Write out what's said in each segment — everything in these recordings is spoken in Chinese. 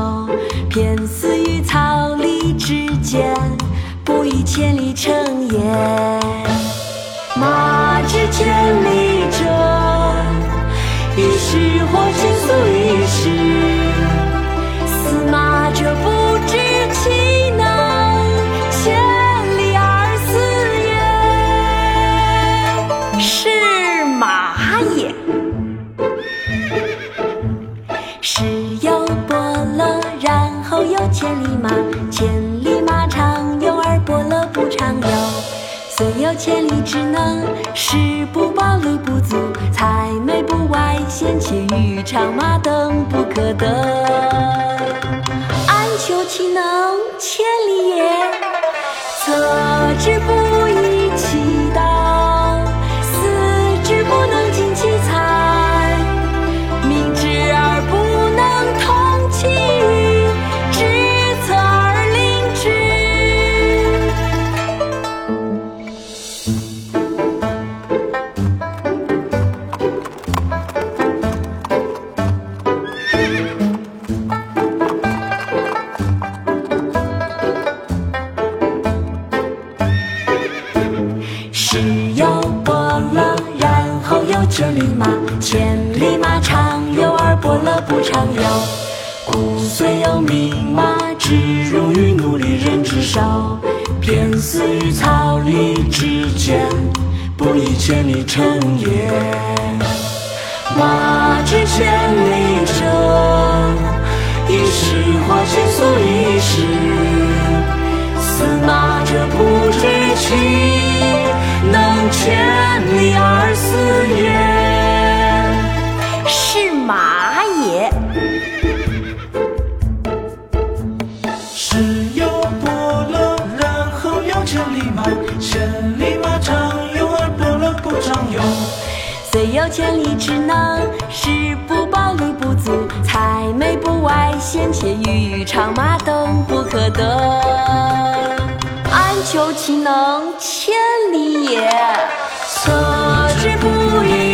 手，偏死于草里之间，不以千里称也。马之千里者，一时或尽速一时。司马者不知其能，千里而死也，是马也。是有伯乐，然后有千里马，千里马常有，而伯乐不常有。虽有千里之能，食不饱，力不足，才美不外显，且与长马等不可得。安求其能千里也？策之不千里马，千里马常有，而伯乐不常有。故虽有名马，只入于奴隶人之手，偏死于草里之间，不以千里称也。马之千里者，一时或尽速一时。司马者不知其能千里而死也，是有伯乐，然后有千里马，千里马常有，而伯乐不常有。虽有千里之能，食不饱，力不足，才美不外显，且与长马等不可得。安求其能千里也？策之不以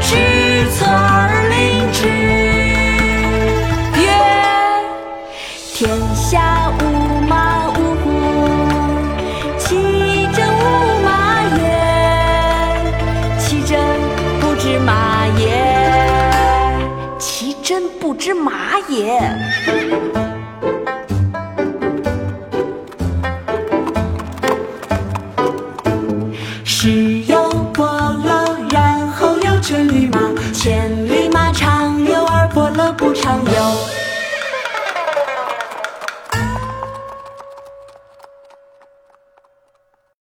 知策而令之。曰：天下无马无虎，其真无马也；其真不知马也，其真不知马也。是朋友。